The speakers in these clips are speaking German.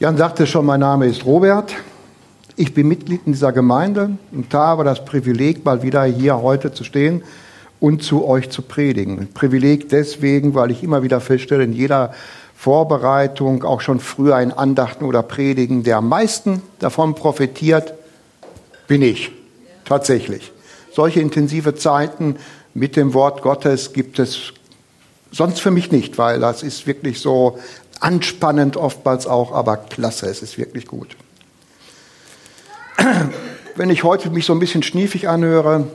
Jan sagte schon, mein Name ist Robert. Ich bin Mitglied in dieser Gemeinde und habe das Privileg, mal wieder hier heute zu stehen und zu euch zu predigen. Privileg deswegen, weil ich immer wieder feststelle, in jeder Vorbereitung, auch schon früher in Andachten oder Predigen, der am meisten davon profitiert, bin ich. Tatsächlich. Solche intensive Zeiten mit dem Wort Gottes gibt es sonst für mich nicht, weil das ist wirklich so anspannend oftmals auch, aber klasse, es ist wirklich gut. Wenn ich heute mich so ein bisschen schniefig anhöre,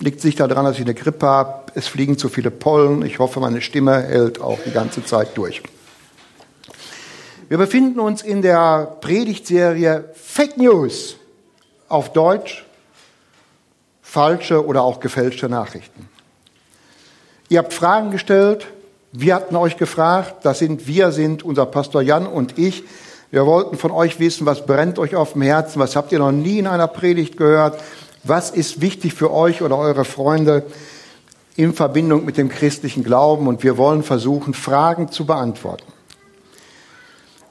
liegt es nicht daran, dass ich eine Grippe habe. Es fliegen zu viele Pollen. Ich hoffe, meine Stimme hält auch die ganze Zeit durch. Wir befinden uns in der Predigtserie Fake News auf Deutsch, falsche oder auch gefälschte Nachrichten. Ihr habt Fragen gestellt, wir hatten euch gefragt, das sind wir sind, unser Pastor Jan und ich. Wir wollten von euch wissen, was brennt euch auf dem Herzen, was habt ihr noch nie in einer Predigt gehört, was ist wichtig für euch oder eure Freunde in Verbindung mit dem christlichen Glauben und wir wollen versuchen, Fragen zu beantworten.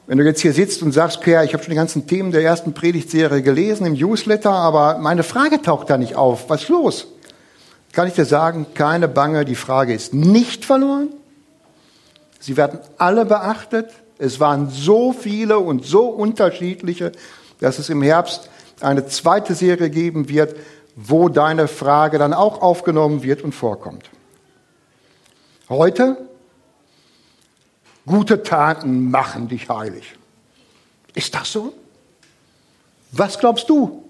Wenn du jetzt hier sitzt und sagst, Pierre, ich habe schon die ganzen Themen der ersten Predigtserie gelesen im Newsletter, aber meine Frage taucht da nicht auf. Was ist los? Kann ich dir sagen, keine Bange, die Frage ist nicht verloren. Sie werden alle beachtet. Es waren so viele und so unterschiedliche, dass es im Herbst eine zweite Serie geben wird, wo deine Frage dann auch aufgenommen wird und vorkommt. Heute, gute Taten machen dich heilig. Ist das so? Was glaubst du?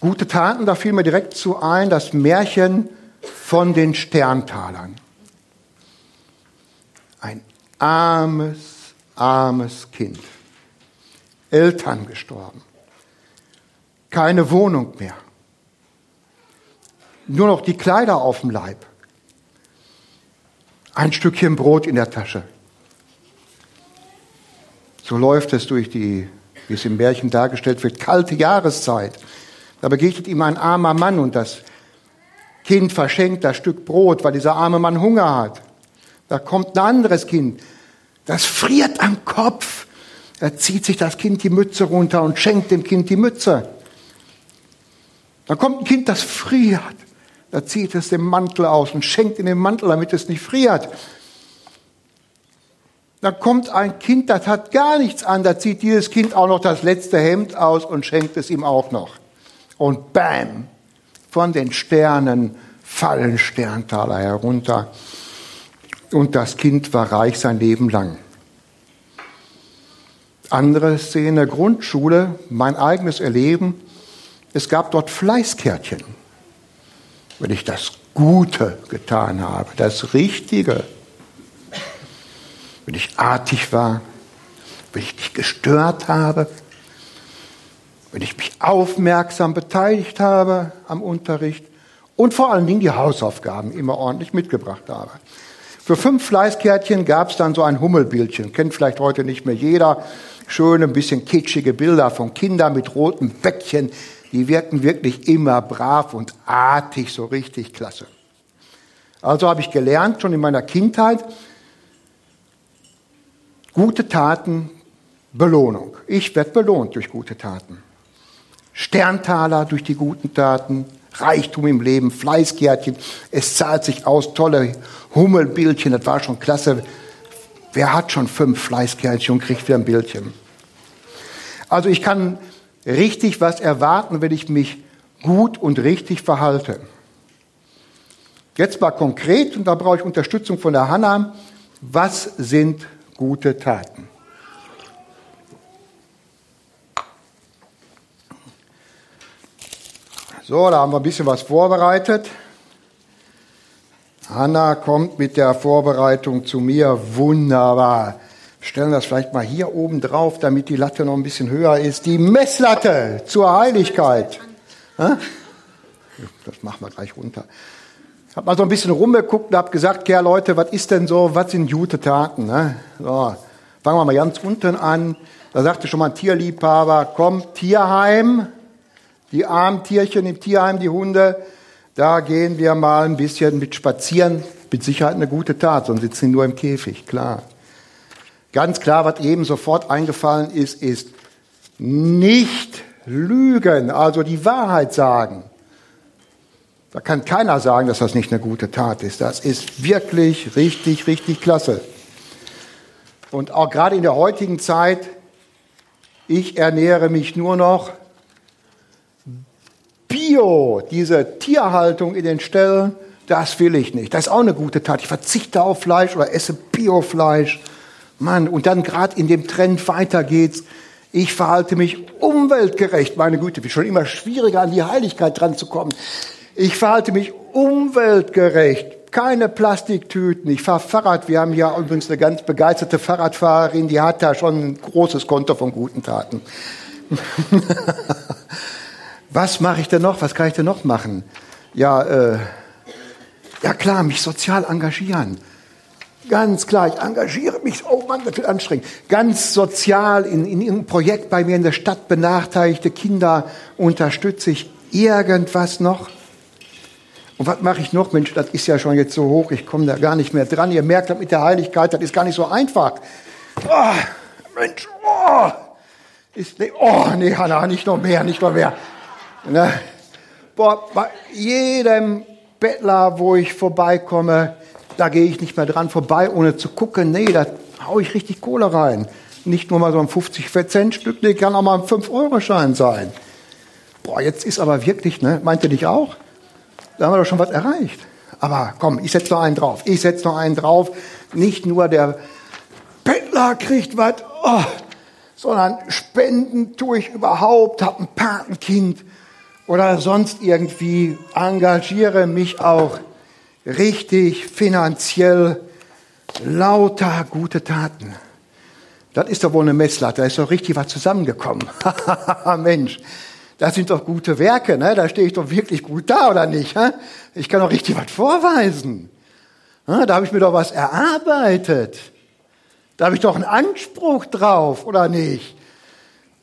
Gute Taten, da fiel mir direkt zu ein, das Märchen von den Sterntalern. Ein armes, armes Kind. Eltern gestorben. Keine Wohnung mehr. Nur noch die Kleider auf dem Leib. Ein Stückchen Brot in der Tasche. So läuft es durch die, wie es im Märchen dargestellt wird, kalte Jahreszeit. Da begegnet ihm ein armer Mann und das Kind verschenkt das Stück Brot, weil dieser arme Mann Hunger hat. Da kommt ein anderes Kind, das friert am Kopf. Da zieht sich das Kind die Mütze runter und schenkt dem Kind die Mütze. Dann kommt ein Kind, das friert. Da zieht es den Mantel aus und schenkt in den Mantel, damit es nicht friert. Dann kommt ein Kind, das hat gar nichts an, da zieht dieses Kind auch noch das letzte Hemd aus und schenkt es ihm auch noch. Und bam, von den Sternen fallen Sterntaler herunter. Und das Kind war reich sein Leben lang. Andere Szene, Grundschule, mein eigenes Erleben. Es gab dort Fleißkärtchen. Wenn ich das Gute getan habe, das Richtige, wenn ich artig war, wenn ich dich gestört habe, wenn ich mich aufmerksam beteiligt habe am Unterricht und vor allen Dingen die Hausaufgaben immer ordentlich mitgebracht habe. Für fünf Fleißkärtchen gab es dann so ein Hummelbildchen. Kennt vielleicht heute nicht mehr jeder. Schöne, ein bisschen kitschige Bilder von Kindern mit roten Bäckchen. Die wirken wirklich immer brav und artig, so richtig klasse. Also habe ich gelernt, schon in meiner Kindheit, gute Taten, Belohnung. Ich werde belohnt durch gute Taten. Sterntaler durch die guten Taten, Reichtum im Leben, Fleißkärtchen. Es zahlt sich aus, tolle Hummelbildchen, das war schon klasse. Wer hat schon fünf Fleißkärtchen und kriegt wieder ein Bildchen? Also ich kann richtig was erwarten, wenn ich mich gut und richtig verhalte. Jetzt mal konkret, und da brauche ich Unterstützung von der Hanna. Was sind gute Taten? So, da haben wir ein bisschen was vorbereitet. Hanna kommt mit der Vorbereitung zu mir. Wunderbar. Stellen das vielleicht mal hier oben drauf, damit die Latte noch ein bisschen höher ist. Die Messlatte zur Heiligkeit. Das machen wir gleich runter. Ich habe mal so ein bisschen rumgeguckt und habe gesagt, ja Leute, was ist denn so, was sind gute Taten? Ne? So, fangen wir mal ganz unten an. Da sagte schon mal ein Tierliebhaber, komm, Tierheim, die armen Tierchen im Tierheim, die Hunde, da gehen wir mal ein bisschen mit spazieren. Mit Sicherheit eine gute Tat, sonst sitzen sie nur im Käfig, klar. Ganz klar, was eben sofort eingefallen ist, ist nicht lügen, also die Wahrheit sagen. Da kann keiner sagen, dass das nicht eine gute Tat ist. Das ist wirklich richtig, richtig klasse. Und auch gerade in der heutigen Zeit, ich ernähre mich nur noch Bio, diese Tierhaltung in den Ställen, das will ich nicht. Das ist auch eine gute Tat. Ich verzichte auf Fleisch oder esse Biofleisch. Mann, und dann gerade in dem Trend weiter geht's. Ich verhalte mich umweltgerecht. Meine Güte, wird schon immer schwieriger an die Heiligkeit dran zu kommen. Ich verhalte mich umweltgerecht. Keine Plastiktüten. Ich fahre Fahrrad. Wir haben ja übrigens eine ganz begeisterte Fahrradfahrerin, die hat da schon ein großes Konto von guten Taten. Was mache ich denn noch? Was kann ich denn noch machen? Ja, äh, ja klar, mich sozial engagieren. Ganz klar, ich engagiere mich. Oh Mann, das wird anstrengend. Ganz sozial in, in einem Projekt bei mir in der Stadt benachteiligte Kinder unterstütze ich. Irgendwas noch? Und was mache ich noch? Mensch, das ist ja schon jetzt so hoch, ich komme da gar nicht mehr dran. Ihr merkt, das mit der Heiligkeit, das ist gar nicht so einfach. Oh, Mensch, oh, ist, oh, nee, Hanna, nicht noch mehr, nicht noch mehr. Ne? Boah, bei jedem Bettler, wo ich vorbeikomme, da gehe ich nicht mehr dran vorbei, ohne zu gucken. Nee, da hau ich richtig Kohle rein. Nicht nur mal so ein 50-Cent-Stück, nee, kann auch mal ein 5-Euro-Schein sein. Boah, jetzt ist aber wirklich, ne, meint ihr nicht auch? Da haben wir doch schon was erreicht. Aber komm, ich setze noch einen drauf. Ich setze noch einen drauf. Nicht nur der Bettler kriegt was, oh, sondern Spenden tue ich überhaupt, habe ein Patenkind oder sonst irgendwie engagiere mich auch richtig finanziell lauter gute Taten. Das ist doch wohl eine Messlatte, da ist doch richtig was zusammengekommen. Mensch, das sind doch gute Werke, ne? da stehe ich doch wirklich gut da, oder nicht? Hä? Ich kann doch richtig was vorweisen. Da habe ich mir doch was erarbeitet. Da habe ich doch einen Anspruch drauf, oder nicht?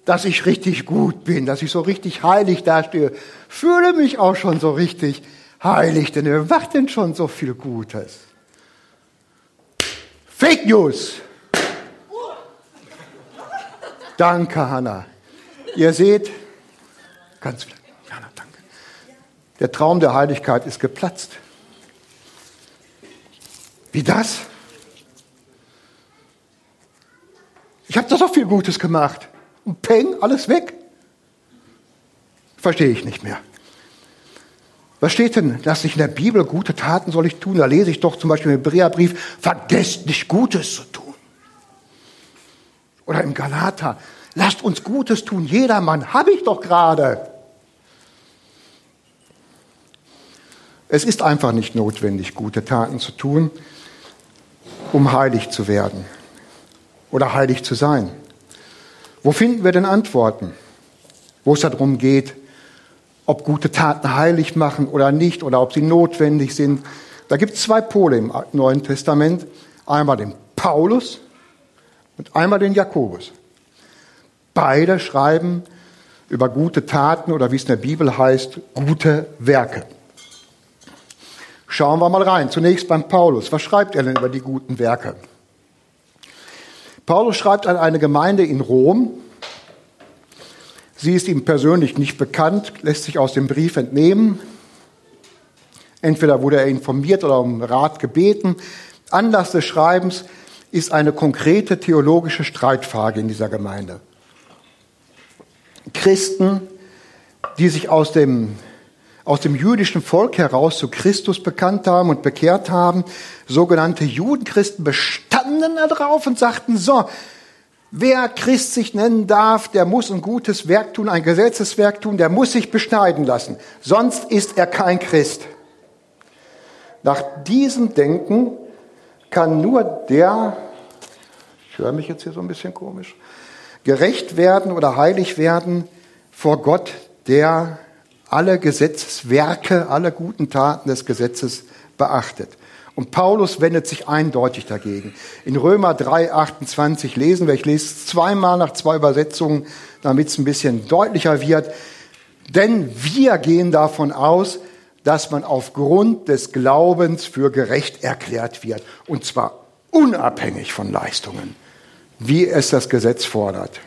Dass ich richtig gut bin, dass ich so richtig heilig dastehe. Fühle mich auch schon so richtig heilig, denn wer macht denn schon so viel Gutes? Fake News. Danke, Hanna. Ihr seht, ganz vielleicht, Hanna, danke. Der Traum der Heiligkeit ist geplatzt. Wie das? Ich habe doch so viel Gutes gemacht und peng, alles weg. Verstehe ich nicht mehr. Was steht denn, dass ich in der Bibel gute Taten soll ich tun? Da lese ich doch zum Beispiel im Hebräerbrief, vergesst nicht Gutes zu tun. Oder im Galater, lasst uns Gutes tun, jedermann, habe ich doch gerade. Es ist einfach nicht notwendig, gute Taten zu tun, um heilig zu werden oder heilig zu sein. Wo finden wir denn Antworten? Wo es darum geht, ob gute Taten heilig machen oder nicht oder ob sie notwendig sind. Da gibt es zwei Pole im Neuen Testament. Einmal den Paulus und einmal den Jakobus. Beide schreiben über gute Taten oder wie es in der Bibel heißt, gute Werke. Schauen wir mal rein. Zunächst beim Paulus. Was schreibt er denn über die guten Werke? Paulus schreibt an eine Gemeinde in Rom. Sie ist ihm persönlich nicht bekannt, lässt sich aus dem Brief entnehmen. Entweder wurde er informiert oder um Rat gebeten. Anlass des Schreibens ist eine konkrete theologische Streitfrage in dieser Gemeinde. Christen, die sich aus dem, aus dem jüdischen Volk heraus zu Christus bekannt haben und bekehrt haben, sogenannte Judenchristen bestanden darauf und sagten, so, wer Christ sich nennen darf, der muss ein gutes Werk tun, ein Gesetzeswerk tun, der muss sich beschneiden lassen. Sonst ist er kein Christ. Nach diesem Denken kann nur der, ich höre mich jetzt hier so ein bisschen komisch, gerecht werden oder heilig werden vor Gott, der alle Gesetzeswerke, alle guten Taten des Gesetzes beachtet. Und Paulus wendet sich eindeutig dagegen. In Römer 3, 28 lesen wir, ich lese es zweimal nach zwei Übersetzungen, damit es ein bisschen deutlicher wird. Denn wir gehen davon aus, dass man aufgrund des Glaubens für gerecht erklärt wird. Und zwar unabhängig von Leistungen. wie es das Gesetz fordert.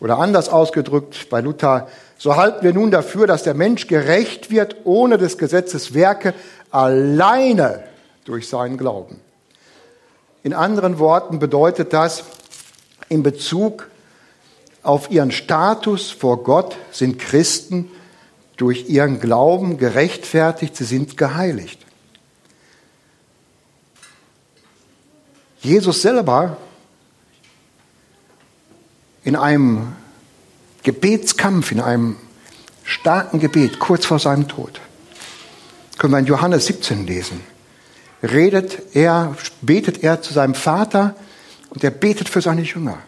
Oder anders ausgedrückt bei Luther, so halten wir nun dafür, dass der Mensch gerecht wird ohne des Gesetzes Werke alleine durch seinen Glauben. In anderen Worten bedeutet das, in Bezug auf ihren Status vor Gott sind Christen durch ihren Glauben gerechtfertigt, sie sind geheiligt. Jesus selber in einem Gebetskampf, in einem starken Gebet kurz vor seinem Tod, können wir in Johannes 17 lesen, redet er, betet er zu seinem Vater und er betet für seine Jünger.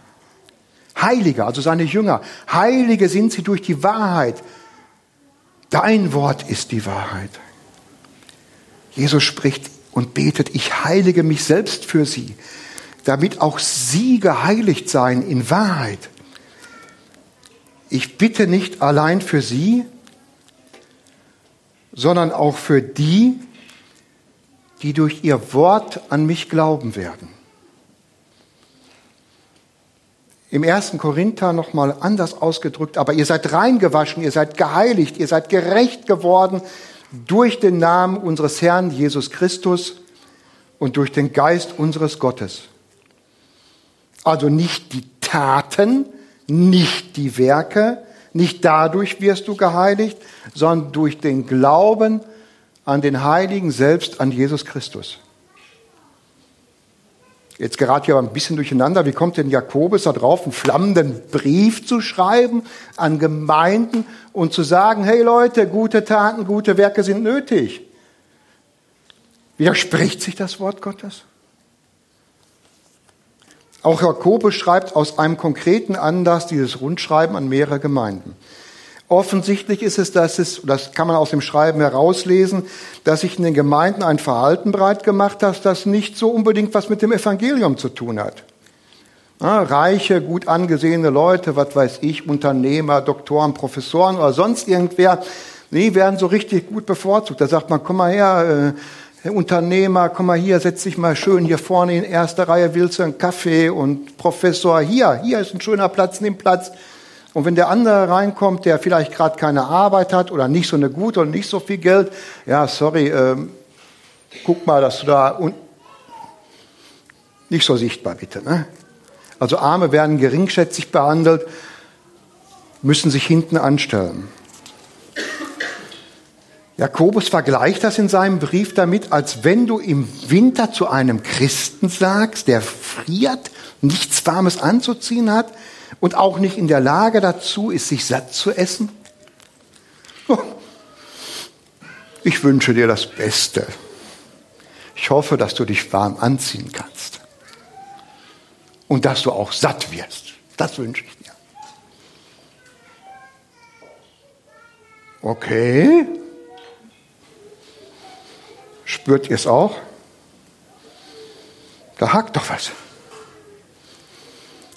Heilige, also seine Jünger. Heilige sind sie durch die Wahrheit. Dein Wort ist die Wahrheit. Jesus spricht und betet, ich heilige mich selbst für sie, damit auch sie geheiligt seien in Wahrheit. Ich bitte nicht allein für sie, sondern auch für die, die durch ihr Wort an mich glauben werden. Im ersten Korinther nochmal anders ausgedrückt, aber ihr seid reingewaschen, ihr seid geheiligt, ihr seid gerecht geworden durch den Namen unseres Herrn Jesus Christus und durch den Geist unseres Gottes. Also nicht die Taten, nicht die Werke, nicht dadurch wirst du geheiligt, sondern durch den Glauben an den Heiligen selbst, an Jesus Christus. Jetzt gerät hier ein bisschen durcheinander. Wie kommt denn Jakobus da drauf, einen flammenden Brief zu schreiben an Gemeinden und zu sagen, hey Leute, gute Taten, gute Werke sind nötig? Widerspricht sich das Wort Gottes? Auch Jakobus schreibt aus einem konkreten Anlass dieses Rundschreiben an mehrere Gemeinden. Offensichtlich ist es, dass es, das kann man aus dem Schreiben herauslesen, dass sich in den Gemeinden ein Verhalten breit gemacht hat, das nicht so unbedingt was mit dem Evangelium zu tun hat. Ja, reiche, gut angesehene Leute, was weiß ich, Unternehmer, Doktoren, Professoren oder sonst irgendwer, die werden so richtig gut bevorzugt. Da sagt man, komm mal her, äh, Herr Unternehmer, komm mal hier, setz dich mal schön hier vorne in erster Reihe, willst du einen Kaffee und Professor, hier, hier ist ein schöner Platz, nimm Platz. Und wenn der andere reinkommt, der vielleicht gerade keine Arbeit hat oder nicht so eine gute und nicht so viel Geld, ja, sorry, ähm, guck mal, dass du da un nicht so sichtbar bitte. Ne? Also Arme werden geringschätzig behandelt, müssen sich hinten anstellen. Jakobus vergleicht das in seinem Brief damit, als wenn du im Winter zu einem Christen sagst, der friert, nichts Warmes anzuziehen hat und auch nicht in der Lage dazu ist, sich satt zu essen. Oh, ich wünsche dir das Beste. Ich hoffe, dass du dich warm anziehen kannst und dass du auch satt wirst. Das wünsche ich dir. Okay, Spürt ihr es auch? Da hakt doch was.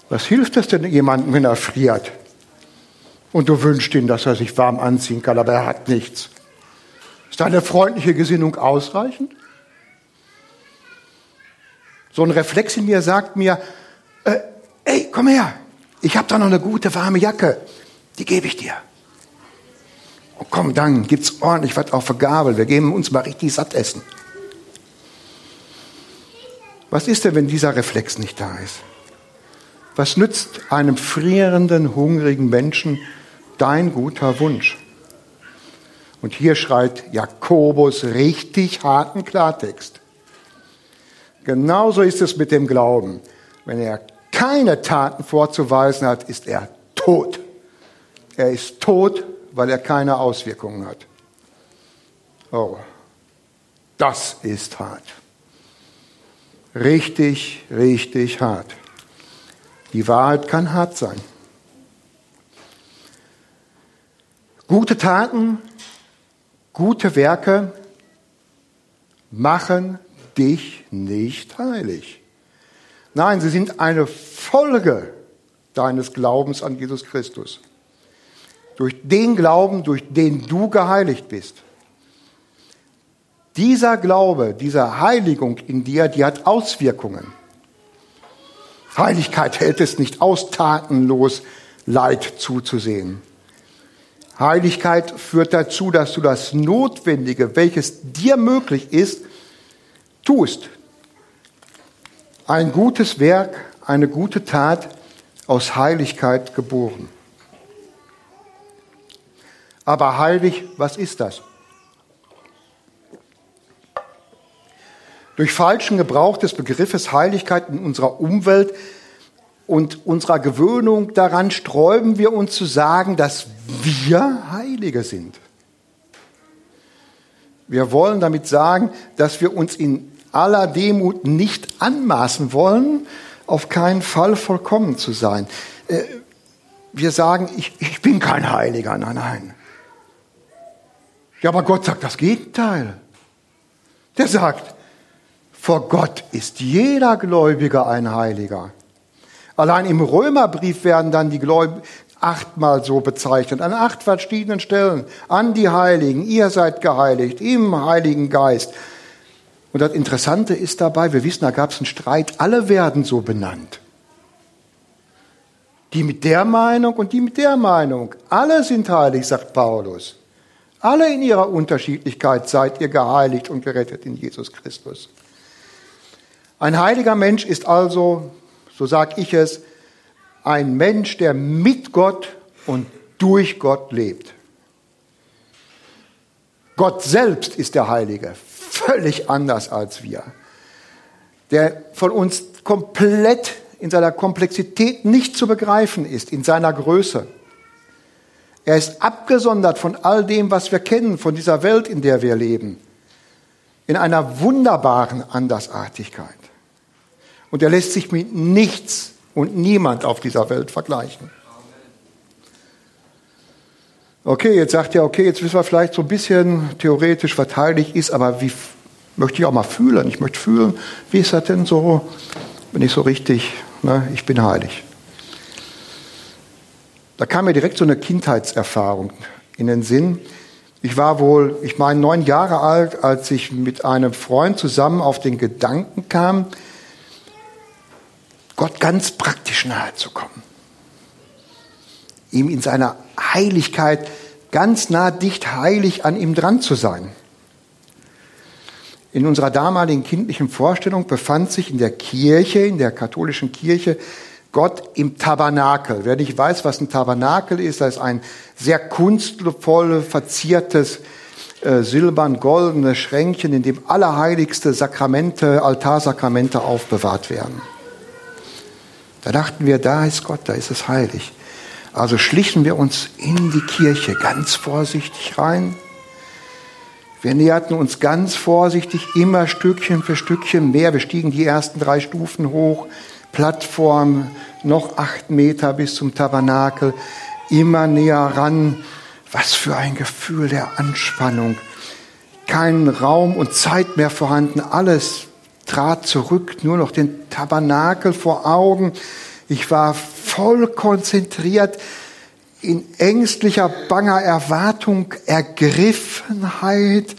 Was hilft es denn jemandem, wenn er friert? Und du wünschst ihm, dass er sich warm anziehen kann, aber er hat nichts. Ist deine freundliche Gesinnung ausreichend? So ein Reflex in mir sagt mir, äh, ey, komm her, ich habe da noch eine gute warme Jacke, die gebe ich dir. Oh, komm, dann gibt's ordentlich was auf der Gabel. Wir geben uns mal richtig satt essen. Was ist denn, wenn dieser Reflex nicht da ist? Was nützt einem frierenden, hungrigen Menschen dein guter Wunsch? Und hier schreit Jakobus richtig harten Klartext. Genauso ist es mit dem Glauben. Wenn er keine Taten vorzuweisen hat, ist er tot. Er ist tot, weil er keine Auswirkungen hat. Oh, das ist hart. Richtig, richtig hart. Die Wahrheit kann hart sein. Gute Taten, gute Werke machen dich nicht heilig. Nein, sie sind eine Folge deines Glaubens an Jesus Christus durch den Glauben, durch den du geheiligt bist. Dieser Glaube, diese Heiligung in dir, die hat Auswirkungen. Heiligkeit hält es nicht aus, tatenlos Leid zuzusehen. Heiligkeit führt dazu, dass du das Notwendige, welches dir möglich ist, tust. Ein gutes Werk, eine gute Tat aus Heiligkeit geboren. Aber heilig, was ist das? Durch falschen Gebrauch des Begriffes Heiligkeit in unserer Umwelt und unserer Gewöhnung daran sträuben wir uns zu sagen, dass wir Heilige sind. Wir wollen damit sagen, dass wir uns in aller Demut nicht anmaßen wollen, auf keinen Fall vollkommen zu sein. Äh, wir sagen, ich, ich bin kein Heiliger, nein, nein. Ja, aber Gott sagt das Gegenteil. Der sagt, vor Gott ist jeder Gläubige ein Heiliger. Allein im Römerbrief werden dann die Gläubigen achtmal so bezeichnet, an acht verschiedenen Stellen. An die Heiligen, ihr seid geheiligt, im Heiligen Geist. Und das Interessante ist dabei, wir wissen, da gab es einen Streit, alle werden so benannt. Die mit der Meinung und die mit der Meinung. Alle sind heilig, sagt Paulus. Alle in ihrer Unterschiedlichkeit seid ihr geheiligt und gerettet in Jesus Christus. Ein heiliger Mensch ist also, so sage ich es, ein Mensch, der mit Gott und durch Gott lebt. Gott selbst ist der Heilige, völlig anders als wir, der von uns komplett in seiner Komplexität nicht zu begreifen ist, in seiner Größe. Er ist abgesondert von all dem, was wir kennen, von dieser Welt, in der wir leben, in einer wunderbaren Andersartigkeit. Und er lässt sich mit nichts und niemand auf dieser Welt vergleichen. Okay, jetzt sagt er, okay, jetzt wissen wir vielleicht so ein bisschen theoretisch, was heilig ist, aber wie möchte ich auch mal fühlen? Ich möchte fühlen, wie ist das denn so, wenn ich so richtig, ne, ich bin heilig. Da kam mir direkt so eine Kindheitserfahrung in den Sinn. Ich war wohl, ich meine, neun Jahre alt, als ich mit einem Freund zusammen auf den Gedanken kam, Gott ganz praktisch nahe zu kommen. Ihm in seiner Heiligkeit ganz nah dicht heilig an ihm dran zu sein. In unserer damaligen kindlichen Vorstellung befand sich in der Kirche, in der katholischen Kirche, Gott im Tabernakel. Wer nicht weiß, was ein Tabernakel ist, das ist ein sehr kunstvoll verziertes äh, silbern-goldenes Schränkchen, in dem allerheiligste Sakramente, Altarsakramente aufbewahrt werden. Da dachten wir, da ist Gott, da ist es heilig. Also schlichen wir uns in die Kirche ganz vorsichtig rein. Wir näherten uns ganz vorsichtig, immer Stückchen für Stückchen mehr. Wir stiegen die ersten drei Stufen hoch, Plattform, noch acht Meter bis zum Tabernakel, immer näher ran. Was für ein Gefühl der Anspannung. Kein Raum und Zeit mehr vorhanden, alles trat zurück, nur noch den Tabernakel vor Augen. Ich war voll konzentriert in ängstlicher, banger Erwartung, Ergriffenheit,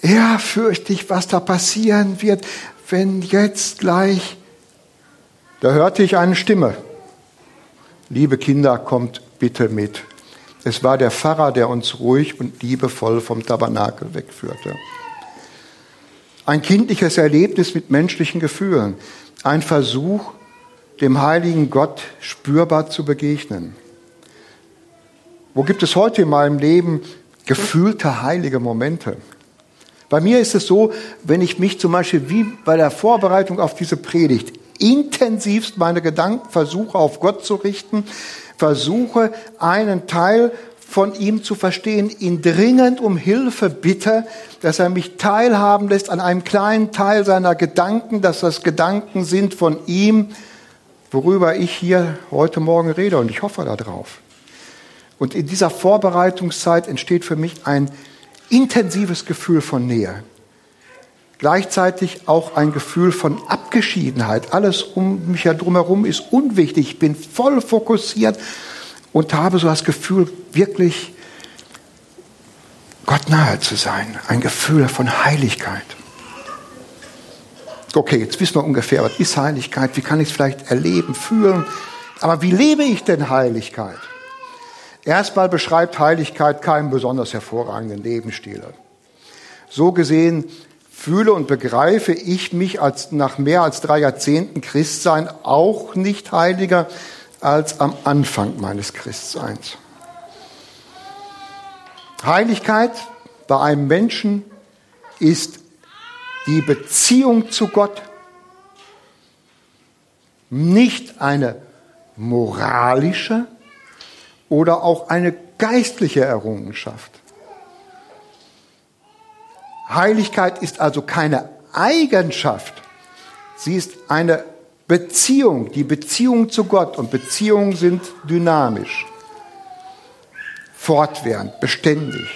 ehrfürchtig, was da passieren wird, wenn jetzt gleich. Da hörte ich eine Stimme. Liebe Kinder, kommt bitte mit. Es war der Pfarrer, der uns ruhig und liebevoll vom Tabernakel wegführte. Ein kindliches Erlebnis mit menschlichen Gefühlen. Ein Versuch, dem heiligen Gott spürbar zu begegnen. Wo gibt es heute in meinem Leben gefühlte heilige Momente? Bei mir ist es so, wenn ich mich zum Beispiel wie bei der Vorbereitung auf diese Predigt intensivst meine Gedanken versuche auf Gott zu richten, versuche einen Teil von ihm zu verstehen, ihn dringend um Hilfe bitte, dass er mich teilhaben lässt an einem kleinen Teil seiner Gedanken, dass das Gedanken sind von ihm, worüber ich hier heute Morgen rede und ich hoffe darauf. Und in dieser Vorbereitungszeit entsteht für mich ein intensives Gefühl von Nähe. Gleichzeitig auch ein Gefühl von Abgeschiedenheit. Alles um mich herum ist unwichtig. Ich bin voll fokussiert und habe so das Gefühl, wirklich Gott nahe zu sein. Ein Gefühl von Heiligkeit. Okay, jetzt wissen wir ungefähr, was ist Heiligkeit, wie kann ich es vielleicht erleben, fühlen. Aber wie lebe ich denn Heiligkeit? Erstmal beschreibt Heiligkeit keinen besonders hervorragenden Lebensstil. So gesehen fühle und begreife ich mich als nach mehr als drei Jahrzehnten Christsein auch nicht heiliger als am Anfang meines Christseins. Heiligkeit bei einem Menschen ist die Beziehung zu Gott, nicht eine moralische oder auch eine geistliche Errungenschaft. Heiligkeit ist also keine Eigenschaft, sie ist eine Beziehung, die Beziehung zu Gott. Und Beziehungen sind dynamisch, fortwährend, beständig.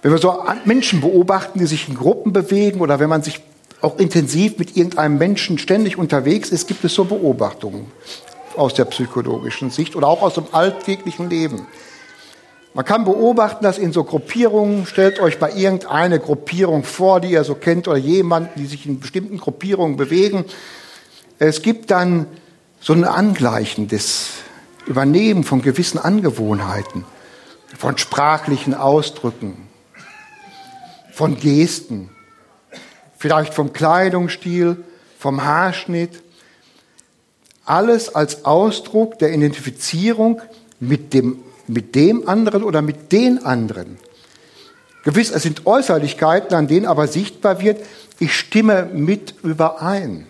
Wenn wir so Menschen beobachten, die sich in Gruppen bewegen oder wenn man sich auch intensiv mit irgendeinem Menschen ständig unterwegs ist, gibt es so Beobachtungen aus der psychologischen Sicht oder auch aus dem alltäglichen Leben. Man kann beobachten, dass in so Gruppierungen, stellt euch bei irgendeine Gruppierung vor, die ihr so kennt, oder jemanden, die sich in bestimmten Gruppierungen bewegen. Es gibt dann so ein Angleichen des Übernehmen von gewissen Angewohnheiten, von sprachlichen Ausdrücken, von Gesten, vielleicht vom Kleidungsstil, vom Haarschnitt. Alles als Ausdruck der Identifizierung mit dem mit dem anderen oder mit den anderen. Gewiss, es sind Äußerlichkeiten, an denen aber sichtbar wird, ich stimme mit überein.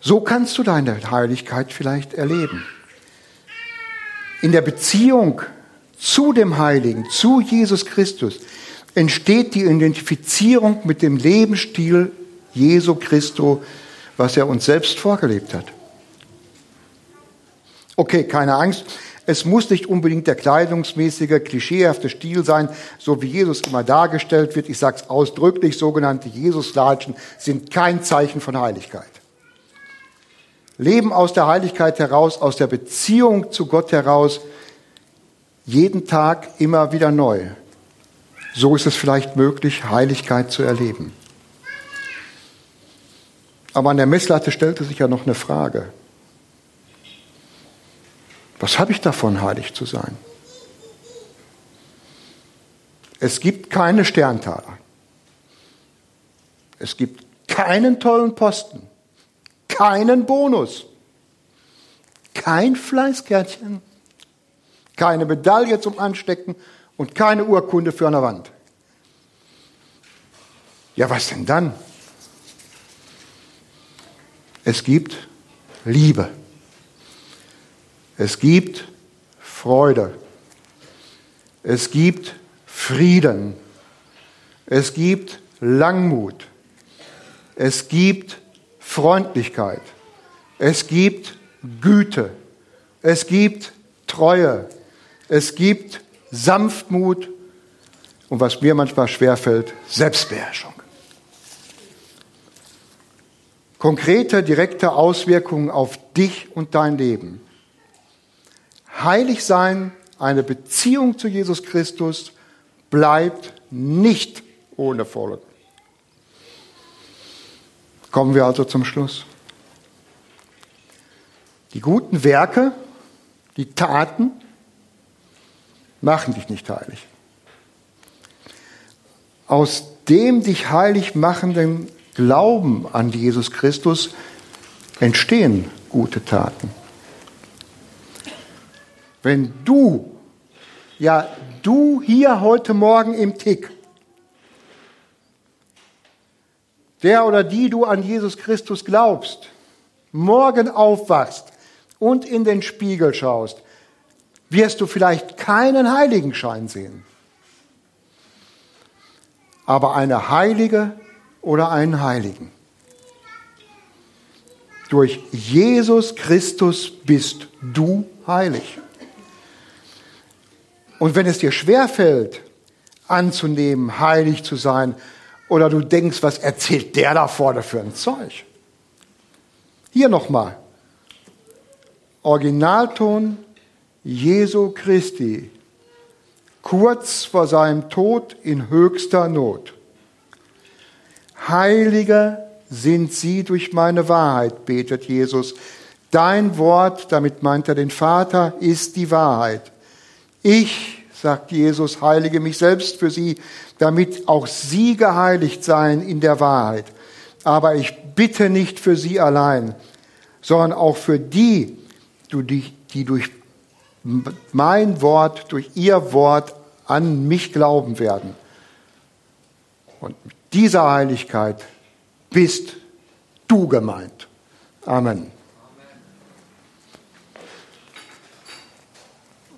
So kannst du deine Heiligkeit vielleicht erleben. In der Beziehung zu dem Heiligen, zu Jesus Christus, entsteht die Identifizierung mit dem Lebensstil Jesu Christo, was er uns selbst vorgelebt hat. Okay, keine Angst. Es muss nicht unbedingt der kleidungsmäßige, klischeehafte Stil sein, so wie Jesus immer dargestellt wird. Ich sage es ausdrücklich, sogenannte Jesuslatschen sind kein Zeichen von Heiligkeit. Leben aus der Heiligkeit heraus, aus der Beziehung zu Gott heraus, jeden Tag immer wieder neu. So ist es vielleicht möglich, Heiligkeit zu erleben. Aber an der Messlatte stellte sich ja noch eine Frage. Was habe ich davon, heilig zu sein? Es gibt keine Sterntaler. Es gibt keinen tollen Posten, keinen Bonus, kein Fleißkärtchen, keine Medaille zum Anstecken und keine Urkunde für eine Wand. Ja, was denn dann? Es gibt Liebe. Es gibt Freude. Es gibt Frieden. Es gibt Langmut. Es gibt Freundlichkeit. Es gibt Güte. Es gibt Treue. Es gibt Sanftmut und was mir manchmal schwerfällt, Selbstbeherrschung. Konkrete, direkte Auswirkungen auf dich und dein Leben. Heilig sein, eine Beziehung zu Jesus Christus bleibt nicht ohne Folgen. Kommen wir also zum Schluss. Die guten Werke, die Taten machen dich nicht heilig. Aus dem dich heilig machenden Glauben an Jesus Christus entstehen gute Taten. Wenn du, ja du hier heute Morgen im Tick, der oder die du an Jesus Christus glaubst, morgen aufwachst und in den Spiegel schaust, wirst du vielleicht keinen Heiligenschein sehen, aber eine Heilige oder einen Heiligen. Durch Jesus Christus bist du heilig. Und wenn es dir schwerfällt, anzunehmen, heilig zu sein, oder du denkst, was erzählt der da vorne für ein Zeug? Hier nochmal. Originalton Jesu Christi, kurz vor seinem Tod in höchster Not. Heiliger sind sie durch meine Wahrheit, betet Jesus. Dein Wort, damit meint er den Vater, ist die Wahrheit. Ich, sagt Jesus, heilige mich selbst für sie, damit auch sie geheiligt seien in der Wahrheit. Aber ich bitte nicht für sie allein, sondern auch für die, die durch mein Wort, durch ihr Wort an mich glauben werden. Und mit dieser Heiligkeit bist du gemeint. Amen.